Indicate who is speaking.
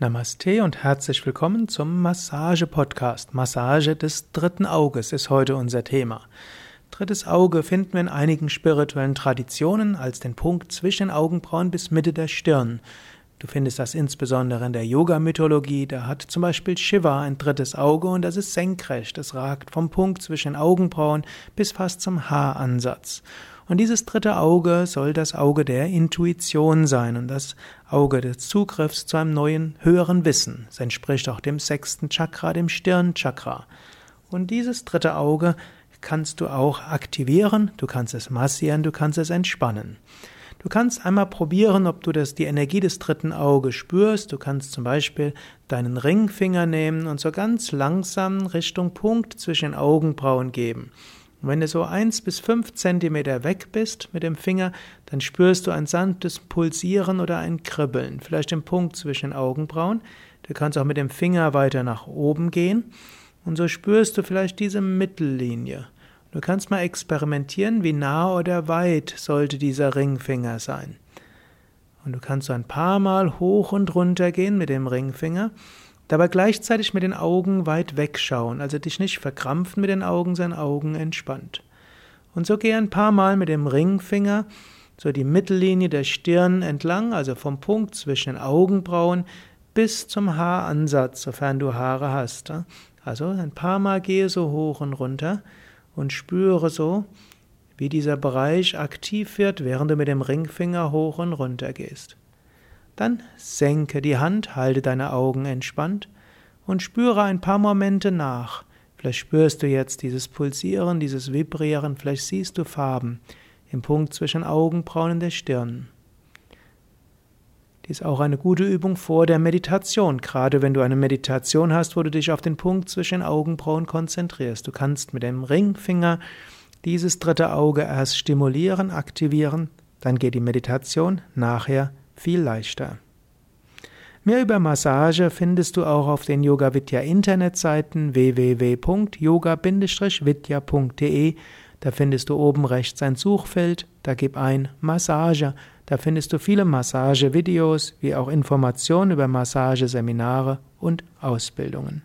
Speaker 1: Namaste und herzlich willkommen zum Massage-Podcast. Massage des dritten Auges ist heute unser Thema. Drittes Auge finden wir in einigen spirituellen Traditionen als den Punkt zwischen Augenbrauen bis Mitte der Stirn. Du findest das insbesondere in der Yoga-Mythologie. Da hat zum Beispiel Shiva ein drittes Auge und das ist senkrecht. Es ragt vom Punkt zwischen Augenbrauen bis fast zum Haaransatz. Und dieses dritte Auge soll das Auge der Intuition sein und das Auge des Zugriffs zu einem neuen, höheren Wissen. Es entspricht auch dem sechsten Chakra, dem Stirnchakra. Und dieses dritte Auge kannst du auch aktivieren, du kannst es massieren, du kannst es entspannen. Du kannst einmal probieren, ob du das, die Energie des dritten Auges spürst. Du kannst zum Beispiel deinen Ringfinger nehmen und so ganz langsam Richtung Punkt zwischen den Augenbrauen geben. Und wenn du so eins bis fünf Zentimeter weg bist mit dem Finger, dann spürst du ein sanftes Pulsieren oder ein Kribbeln, vielleicht im Punkt zwischen den Augenbrauen. Du kannst auch mit dem Finger weiter nach oben gehen und so spürst du vielleicht diese Mittellinie. Du kannst mal experimentieren, wie nah oder weit sollte dieser Ringfinger sein. Und du kannst so ein paar Mal hoch und runter gehen mit dem Ringfinger Dabei gleichzeitig mit den Augen weit wegschauen, also dich nicht verkrampfen mit den Augen, sondern Augen entspannt. Und so geh ein paar Mal mit dem Ringfinger so die Mittellinie der Stirn entlang, also vom Punkt zwischen den Augenbrauen bis zum Haaransatz, sofern du Haare hast. Also ein paar Mal gehe so hoch und runter und spüre so, wie dieser Bereich aktiv wird, während du mit dem Ringfinger hoch und runter gehst. Dann senke die Hand, halte deine Augen entspannt und spüre ein paar Momente nach. Vielleicht spürst du jetzt dieses Pulsieren, dieses Vibrieren, vielleicht siehst du Farben im Punkt zwischen Augenbrauen und der Stirn. Dies ist auch eine gute Übung vor der Meditation, gerade wenn du eine Meditation hast, wo du dich auf den Punkt zwischen Augenbrauen konzentrierst. Du kannst mit dem Ringfinger dieses dritte Auge erst stimulieren, aktivieren, dann geht die Meditation nachher viel leichter. Mehr über Massage findest du auch auf den Yoga Vidya Internetseiten www.yoga-vidya.de. Da findest du oben rechts ein Suchfeld, da gib ein Massage. Da findest du viele Massagevideos wie auch Informationen über Massageseminare und Ausbildungen.